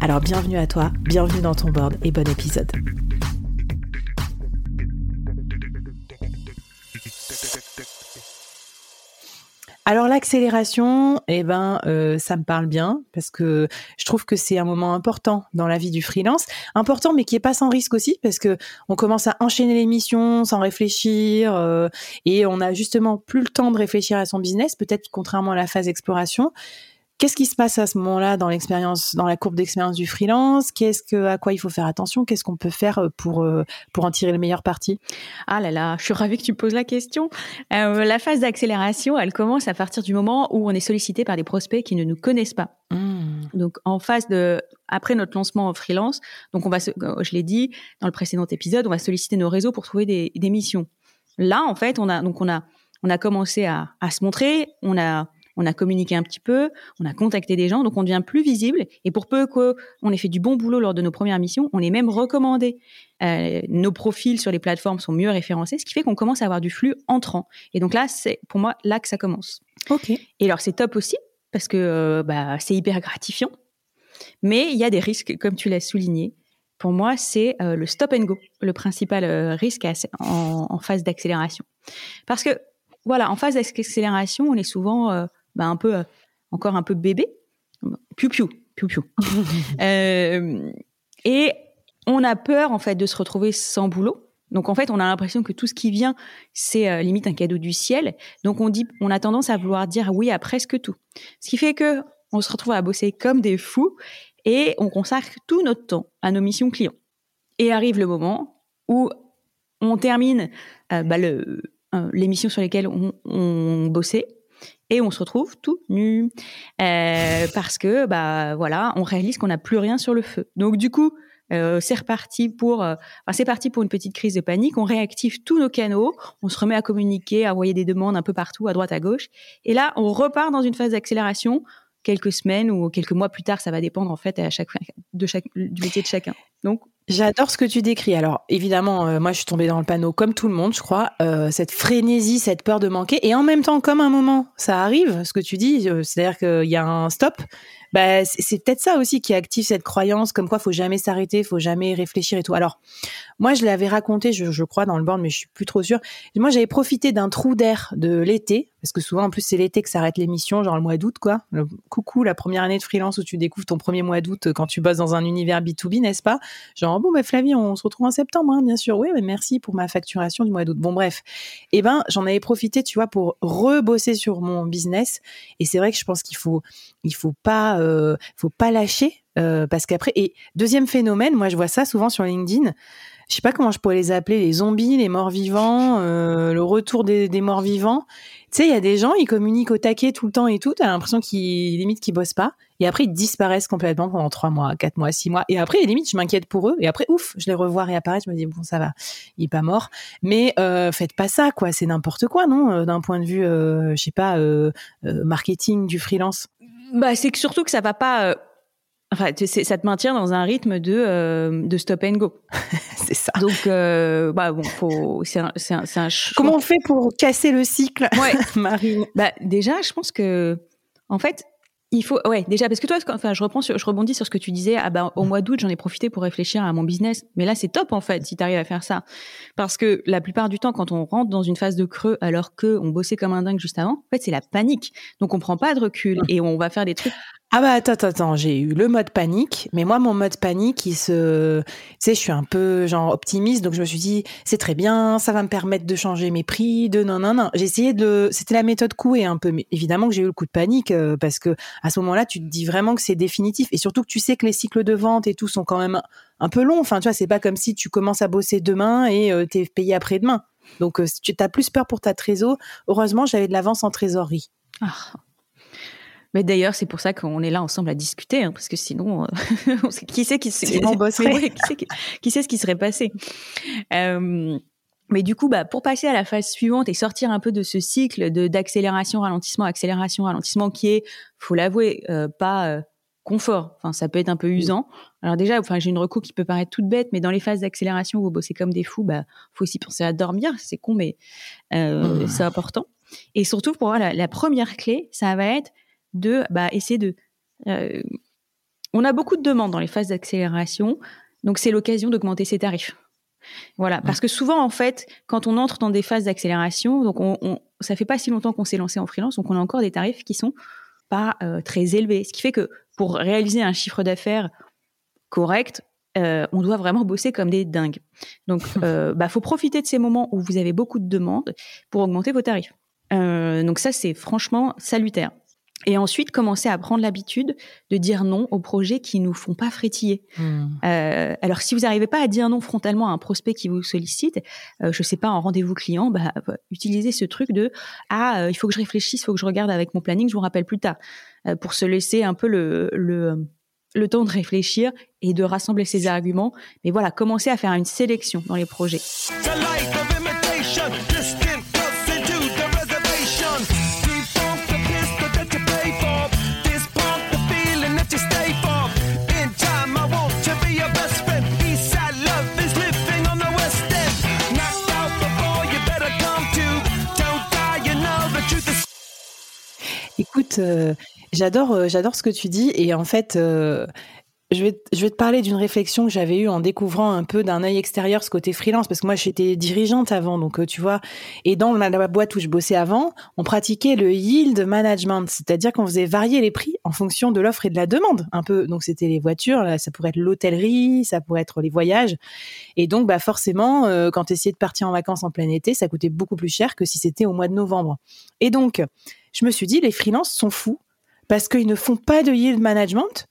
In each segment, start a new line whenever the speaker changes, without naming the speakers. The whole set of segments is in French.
Alors bienvenue à toi, bienvenue dans ton board et bon épisode. Alors l'accélération, eh ben, euh, ça me parle bien parce que je trouve que c'est un moment important dans la vie du freelance, important mais qui est pas sans risque aussi parce que on commence à enchaîner les missions sans réfléchir euh, et on a justement plus le temps de réfléchir à son business, peut-être contrairement à la phase exploration. Qu'est-ce qui se passe à ce moment-là dans l'expérience, dans la courbe d'expérience du freelance? Qu'est-ce que, à quoi il faut faire attention? Qu'est-ce qu'on peut faire euh, pour euh, pour en tirer le meilleur parti?
Ah là là, je suis ravie que tu poses la question. Euh, la phase d'accélération, elle commence à partir du moment où on est sollicité par des prospects qui ne nous connaissent pas. Mmh. Donc en phase de après notre lancement en freelance, donc on va, je l'ai dit dans le précédent épisode, on va solliciter nos réseaux pour trouver des, des missions. Là, en fait, on a donc on a on a commencé à, à se montrer, on a on a communiqué un petit peu, on a contacté des gens, donc on devient plus visible. Et pour peu qu'on ait fait du bon boulot lors de nos premières missions, on est même recommandé. Euh, nos profils sur les plateformes sont mieux référencés, ce qui fait qu'on commence à avoir du flux entrant. Et donc là, c'est pour moi là que ça commence.
Ok.
Et alors c'est top aussi parce que euh, bah, c'est hyper gratifiant, mais il y a des risques, comme tu l'as souligné. Pour moi, c'est euh, le stop and go, le principal risque en, en phase d'accélération. Parce que voilà, en phase d'accélération, on est souvent bah, un peu, euh, encore un peu bébé. Piu piu, piu piu. euh, et on a peur, en fait, de se retrouver sans boulot. Donc en fait, on a l'impression que tout ce qui vient, c'est euh, limite un cadeau du ciel. Donc on dit, on a tendance à vouloir dire oui à presque tout. Ce qui fait que on se retrouve à bosser comme des fous et on consacre tout notre temps à nos missions clients. Et arrive le moment où on termine euh, bah, le, les missions sur lesquelles on, on bossait et on se retrouve tout nu euh, parce que bah voilà, on réalise qu'on n'a plus rien sur le feu. Donc du coup, euh, c'est reparti pour, euh, c'est parti pour une petite crise de panique. On réactive tous nos canaux, on se remet à communiquer, à envoyer des demandes un peu partout, à droite, à gauche, et là, on repart dans une phase d'accélération. Quelques semaines ou quelques mois plus tard, ça va dépendre en fait à chaque de chaque du métier de chacun. Donc
J'adore ce que tu décris. Alors évidemment, euh, moi je suis tombée dans le panneau comme tout le monde, je crois. Euh, cette frénésie, cette peur de manquer, et en même temps, comme un moment, ça arrive. Ce que tu dis, euh, c'est-à-dire qu'il y a un stop. Bah, c'est peut-être ça aussi qui active cette croyance, comme quoi faut jamais s'arrêter, faut jamais réfléchir et tout. Alors moi, je l'avais raconté, je, crois, dans le board, mais je suis plus trop sûre. Moi, j'avais profité d'un trou d'air de l'été, parce que souvent, en plus, c'est l'été que s'arrête l'émission, genre le mois d'août, quoi. Coucou, la première année de freelance où tu découvres ton premier mois d'août quand tu bosses dans un univers B2B, n'est-ce pas? Genre, bon, bah, Flavie, on se retrouve en septembre, hein, bien sûr. Oui, mais merci pour ma facturation du mois d'août. Bon, bref. Eh ben, j'en avais profité, tu vois, pour rebosser sur mon business. Et c'est vrai que je pense qu'il faut, il faut pas, euh, faut pas lâcher, euh, parce qu'après, et deuxième phénomène, moi, je vois ça souvent sur LinkedIn je sais pas comment je pourrais les appeler, les zombies, les morts vivants, euh, le retour des, morts vivants. Tu sais, il y a des gens, ils communiquent au taquet tout le temps et tout. T'as l'impression qu'ils limite qu'ils bossent pas. Et après, ils disparaissent complètement pendant trois mois, quatre mois, six mois. Et après, limite, je m'inquiète pour eux. Et après, ouf, je les revois réapparaître. Je me dis bon, ça va, il est pas mort. Mais euh, faites pas ça, quoi. C'est n'importe quoi, non D'un point de vue, je sais pas, marketing du freelance.
Bah, c'est que surtout que ça va pas. Euh, Enfin, ça te maintient dans un rythme de, euh, de stop and go.
c'est ça.
Donc, euh, bah bon, faut, c'est un, c'est un, un
Comment on fait pour casser le cycle,
ouais.
Marine?
Bah déjà, je pense que, en fait, il faut, ouais, déjà, parce que toi, enfin, je reprends, sur, je rebondis sur ce que tu disais. Ah bah, au mois d'août, j'en ai profité pour réfléchir à mon business. Mais là, c'est top en fait, si tu arrives à faire ça, parce que la plupart du temps, quand on rentre dans une phase de creux, alors que on bossait comme un dingue juste avant, en fait, c'est la panique. Donc, on prend pas de recul et on va faire des trucs
Ah bah attends, attends, attends, j'ai eu le mode panique, mais moi mon mode panique, il se, tu sais, je suis un peu genre optimiste, donc je me suis dit c'est très bien, ça va me permettre de changer mes prix, de non non non. J'ai essayé de, c'était la méthode couée un peu, mais évidemment que j'ai eu le coup de panique euh, parce que à ce moment-là, tu te dis vraiment que c'est définitif et surtout que tu sais que les cycles de vente et tout sont quand même un peu longs. Enfin, tu vois, c'est pas comme si tu commences à bosser demain et euh, t'es payé après-demain. Donc euh, tu as plus peur pour ta trésor. Heureusement, j'avais de l'avance en trésorerie. Ah,
mais d'ailleurs, c'est pour ça qu'on est là ensemble à discuter, hein, parce que sinon, euh, qui sait qui,
qui, qui,
qui, sait ce qui serait passé. Euh, mais du coup, bah, pour passer à la phase suivante et sortir un peu de ce cycle de d'accélération, ralentissement, accélération, ralentissement, qui est, faut l'avouer, euh, pas confort. Enfin, ça peut être un peu usant. Alors déjà, enfin, j'ai une recours qui peut paraître toute bête, mais dans les phases d'accélération où vous bossez comme des fous, bah, faut aussi penser à dormir. C'est con, mais mmh. c'est important. Et surtout, pour moi, la première clé, ça va être de bah, essayer de... Euh, on a beaucoup de demandes dans les phases d'accélération, donc c'est l'occasion d'augmenter ses tarifs. Voilà, parce que souvent en fait, quand on entre dans des phases d'accélération, donc on, ça fait pas si longtemps qu'on s'est lancé en freelance, donc on a encore des tarifs qui sont pas euh, très élevés, ce qui fait que pour réaliser un chiffre d'affaires correct, euh, on doit vraiment bosser comme des dingues. Donc, euh, bah, faut profiter de ces moments où vous avez beaucoup de demandes pour augmenter vos tarifs. donc ça, c'est franchement salutaire. Et ensuite, commencer à prendre l'habitude de dire non aux projets qui nous font pas frétiller. Hmm. Euh, alors, si vous n'arrivez pas à dire non frontalement à un prospect qui vous sollicite, euh, je sais pas, en rendez-vous client, bah, utilisez ce truc de ah, euh, il faut que je réfléchisse, il faut que je regarde avec mon planning, je vous rappelle plus tard, euh, pour se laisser un peu le, le le temps de réfléchir et de rassembler ses arguments. Mais voilà, commencer à faire une sélection dans les projets.
Euh, j'adore, euh, j'adore ce que tu dis et en fait, euh, je vais, je vais te parler d'une réflexion que j'avais eue en découvrant un peu d'un œil extérieur ce côté freelance, parce que moi j'étais dirigeante avant, donc tu vois, et dans la, boîte où je bossais avant, on pratiquait le yield management, c'est-à-dire qu'on faisait varier les prix en fonction de l'offre et de la demande, un peu. Donc c'était les voitures, là, ça pourrait être l'hôtellerie, ça pourrait être les voyages, et donc bah forcément, quand tu essayais de partir en vacances en plein été, ça coûtait beaucoup plus cher que si c'était au mois de novembre. Et donc je me suis dit, les freelances sont fous parce qu'ils ne font pas de yield management.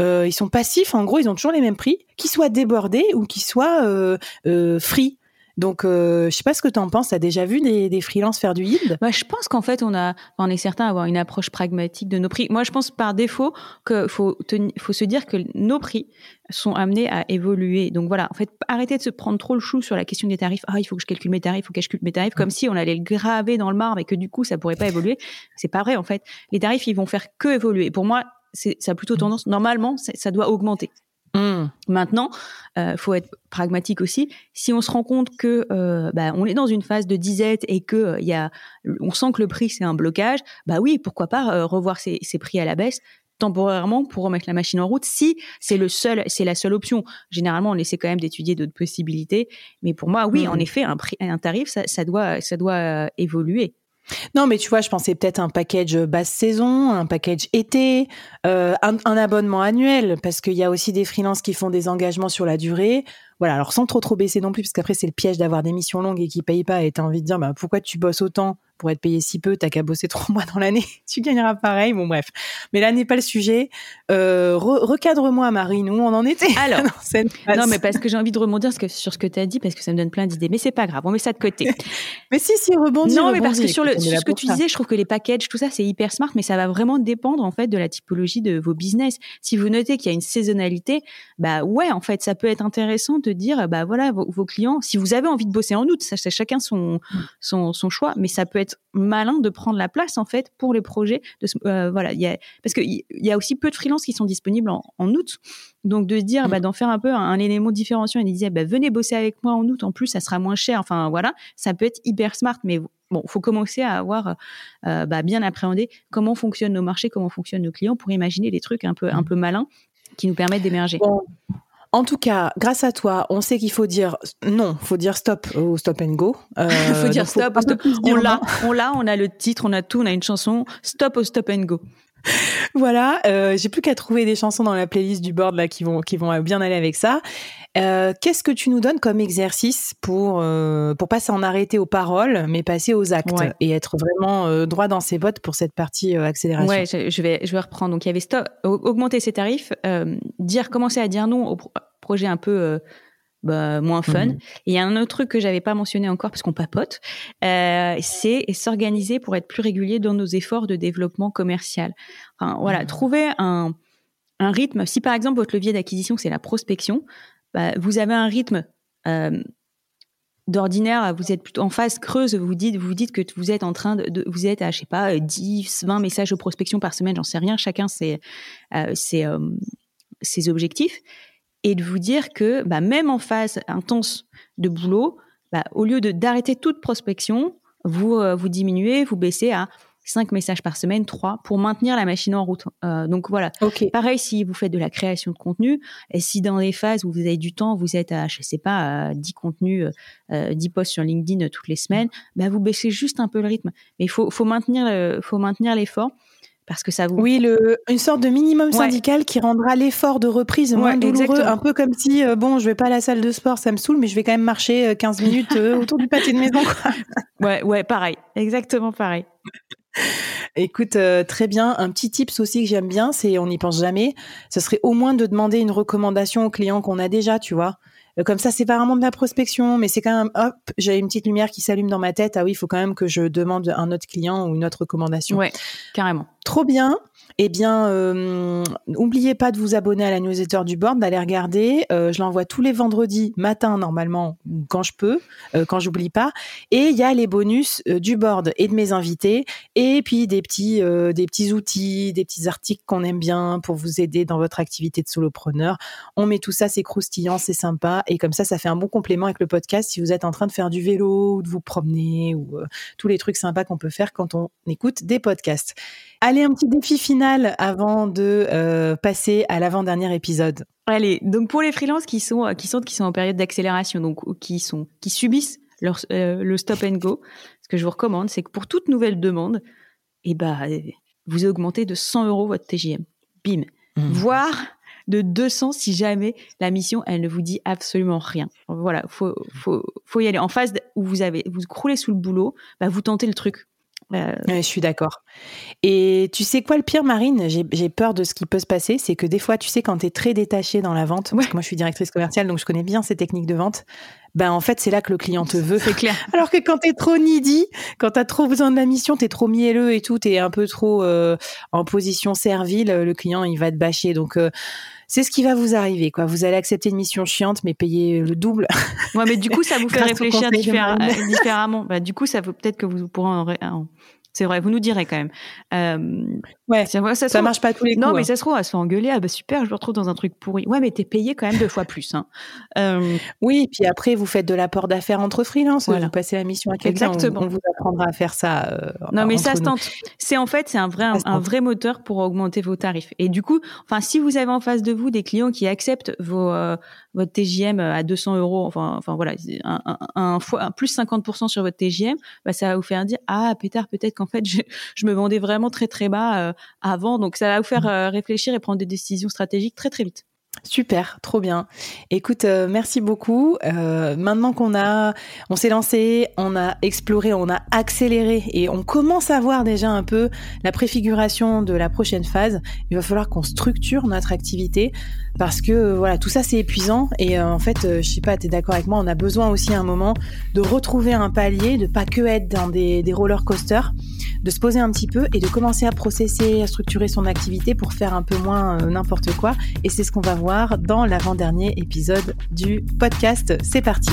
Euh, ils sont passifs, en gros, ils ont toujours les mêmes prix, qu'ils soient débordés ou qu'ils soient euh, euh, free. Donc, euh, je sais pas ce que tu en penses. Tu as déjà vu des, des freelances faire du yield?
Bah, Je pense qu'en fait, on, a, on est certain d'avoir une approche pragmatique de nos prix. Moi, je pense par défaut qu'il faut, faut se dire que nos prix sont amenés à évoluer. Donc voilà, en fait, arrêtez de se prendre trop le chou sur la question des tarifs. Ah, il faut que je calcule mes tarifs, il faut que je calcule mes tarifs, comme si on allait le graver dans le marbre et que du coup, ça pourrait pas évoluer. C'est pas vrai, en fait. Les tarifs, ils vont faire que évoluer. Pour moi, ça a plutôt tendance, normalement, ça doit augmenter. Mmh. Maintenant, euh, faut être pragmatique aussi. Si on se rend compte que euh, bah, on est dans une phase de disette et que euh, il y a, on sent que le prix c'est un blocage, bah oui, pourquoi pas revoir ces, prix à la baisse temporairement pour remettre la machine en route si c'est le seul c'est la seule option généralement on essaie quand même d'étudier d'autres possibilités mais pour moi oui en mmh. effet un prix un tarif ça, ça doit ça doit évoluer
non, mais tu vois, je pensais peut-être un package basse saison, un package été, euh, un, un, abonnement annuel, parce qu'il y a aussi des freelances qui font des engagements sur la durée. Voilà, alors sans trop trop baisser non plus, parce qu'après c'est le piège d'avoir des missions longues et qui payent pas, et t'as envie de dire, bah pourquoi tu bosses autant pour être payé si peu, t'as qu'à bosser trois mois dans l'année, tu gagneras pareil. Bon bref, mais là n'est pas le sujet. Euh, recadre-moi, Marine, où on en était
Alors, non, mais parce que j'ai envie de rebondir sur ce que tu as dit, parce que ça me donne plein d'idées. Mais c'est pas grave, on met ça de côté.
mais si, si, rebondir.
Non, mais parce que sur, le, sur ce que tu disais, je trouve que les packages, tout ça, c'est hyper smart, mais ça va vraiment dépendre en fait de la typologie de vos business. Si vous notez qu'il y a une saisonnalité, bah ouais, en fait, ça peut être intéressant de dire, bah voilà, vos, vos clients, si vous avez envie de bosser en août, c'est chacun son, mm. son, son choix, mais ça peut être malin de prendre la place en fait pour les projets. De, euh, voilà, y a, parce qu'il y, a aussi peu de freelances qui sont disponibles en, août, donc de dire, bah, mm. d'en faire un peu un, élément différenciant et de dire, bah, venez bosser avec moi en août, en plus ça sera moins cher. Enfin voilà, ça peut être hyper smart, mais bon, faut commencer à avoir euh, bah, bien appréhendé comment fonctionnent nos marchés, comment fonctionnent nos clients pour imaginer des trucs un peu un mm. peu malins qui nous permettent d'émerger.
En tout cas, grâce à toi, on sait qu'il faut dire non, faut dire stop au stop and go.
Il faut dire stop, stop. On l'a, on l'a, on a le titre, on a tout, on a une chanson. Stop au stop and go.
voilà, euh, j'ai plus qu'à trouver des chansons dans la playlist du board là qui vont qui vont bien aller avec ça. Euh, Qu'est-ce que tu nous donnes comme exercice pour euh, pour pas s'en arrêter aux paroles, mais passer aux actes
Ouais.
et être vraiment euh, droit dans ses bottes pour cette partie accélération?
Ouais, je, je vais, je vais reprendre. Donc, il y avait stop, au- augmenter ses tarifs, dire, commencer à dire non aux pro- projets un peu bah, moins fun.
Mhm.
Et il y a un autre truc que j'avais pas mentionné encore parce qu'on papote, euh, c'est s'organiser pour être plus régulier dans nos efforts de développement commercial. Enfin, voilà,
Mhm.
trouver un, un rythme. Si par exemple votre levier d'acquisition c'est la prospection, bah, vous avez un rythme. euh, d'ordinaire, vous êtes plutôt en phase creuse, vous dites, vous dites que vous êtes en train de, de- vous êtes à, je sais pas, euh, 10, 20 messages de prospection par semaine, j'en sais rien, chacun ses, euh, ses, euh, ses objectifs. Et de vous dire que, bah, même en phase intense de boulot, bah, au lieu de, d'arrêter toute prospection, vous, euh, vous diminuez, vous baissez à 5 messages par semaine, 3, pour maintenir la machine en route. Euh, donc voilà,
Ok.
Pareil, si vous faites de la création de contenu, et si dans les phases où vous avez du temps, vous êtes à, je sais pas, à 10 contenus, euh, 10 posts sur LinkedIn euh, toutes les semaines, bah vous baissez juste un peu le rythme. Mais il faut, faut maintenir, faut maintenir l'effort parce que ça vous.
Oui, le, une sorte de minimum
Ouais.
syndical qui rendra l'effort de reprise moins
Ouais,
douloureux.
exactement.
Un peu comme si, euh, bon, je vais pas à la salle de sport, ça me saoule, mais je vais quand même marcher euh, 15 minutes euh, autour du pâté de maison. quoi.
Ouais, ouais, pareil, exactement pareil.
Écoute, euh, très bien. Un petit tips aussi que j'aime bien, c'est on n'y pense jamais. Ce serait au moins de demander une recommandation aux clients qu'on a déjà, tu vois. Euh, Comme ça, c'est pas vraiment de la prospection, mais c'est quand même, hop, j'ai une petite lumière qui s'allume dans ma tête. Ah oui, il faut quand même que je demande un autre client ou une autre recommandation.
Ouais, carrément.
Trop bien. Eh bien, euh, n'oubliez pas de vous abonner à la newsletter du board, d'aller regarder. Euh, je l'envoie tous les vendredis matin normalement, quand je peux, euh, quand j'oublie pas. Et il y a les bonus euh, du board et de mes invités, et puis des petits, euh, des petits outils, des petits articles qu'on aime bien pour vous aider dans votre activité de solopreneur. On met tout ça, c'est croustillant, c'est sympa, et comme ça, ça fait un bon complément avec le podcast si vous êtes en train de faire du vélo ou de vous promener ou tous les trucs sympas qu'on peut faire quand on écoute des podcasts. Allez, un petit défi final avant de euh, passer à l'avant-dernier épisode.
Allez, donc pour les freelances qui sont, qui sont, qui sont en période d'accélération, donc ou qui sont, qui subissent leur, euh, le stop and go, ce que je vous recommande, c'est que pour toute nouvelle demande, eh ben, euh, vous augmentez de 100 euros votre TJM. Bim.
Mmh.
Voire de 200 si jamais la mission, elle ne vous dit absolument rien. Voilà, faut, faut, faut y aller. En phase où vous avez, vous croulez sous le boulot, bah, vous tentez le truc. Euh,
Ouais, je suis d'accord. Et tu sais quoi le pire, Marine? J'ai peur de ce qui peut se passer. C'est que des fois, tu sais, quand tu es très détachée dans la vente,
Ouais.
parce que moi je suis directrice commerciale, donc je connais bien ces techniques de vente, ben en fait, c'est là que le client te veut.
c'est clair.
Alors que quand t'es trop needy, quand t'as trop besoin de la mission, t'es trop mielleux et tout, t'es un peu trop euh, en position servile, le client il va te bâcher. Donc euh, c'est ce qui va vous arriver, quoi. Vous allez accepter une mission chiante, mais payer le double.
Ouais, mais du coup, ça vous fait réfléchir euh, différemment. Bah, du coup, ça peut-être que vous pourrez en, ré- en- C'est vrai, vous nous direz quand même. Euh,
Ouais,
ça, ça se
ça
trouve-
marche pas tous les coups.
Non, mais
hein.
ça se trouve, elle se fait engueuler. Ah bah super, je me retrouve dans un truc pourri. Ouais, mais t'es payé quand même deux fois plus. Hein. Euh,
Oui, puis après, vous faites de l'apport d'affaires entre freelance.
Voilà.
Vous passez la mission à quelqu'un.
Exactement.
on vous apprendra à faire ça. euh,
non, mais ça se tente. C'est en fait, c'est un vrai, un vrai moteur pour augmenter vos tarifs. Et du coup, enfin, si vous avez en face de vous des clients qui acceptent vos, euh, votre TJM à 200 euros, enfin, enfin voilà, un, un, un fois, un plus 50% sur votre TJM, bah, ça va vous faire dire, ah, pétard, peut-être qu'en fait, je, je me vendais vraiment très, très bas euh, avant. Donc, ça va vous faire euh, réfléchir et prendre des décisions stratégiques très, très vite.
Super, trop bien. Écoute, euh, merci beaucoup. Euh, maintenant qu'on a, on s'est lancé, on a exploré, on a accéléré et on commence à voir déjà un peu la préfiguration de la prochaine phase. Il va falloir qu'on structure notre activité parce que euh, voilà, tout ça c'est épuisant et en fait, je sais pas, tu es d'accord avec moi, on a besoin aussi un moment de retrouver un palier, de pas que être dans des, des roller coasters, de se poser un petit peu et de commencer à processer, à structurer son activité pour faire un peu moins n'importe quoi. Et c'est ce qu'on va voir dans l'avant-dernier épisode du podcast. C'est parti.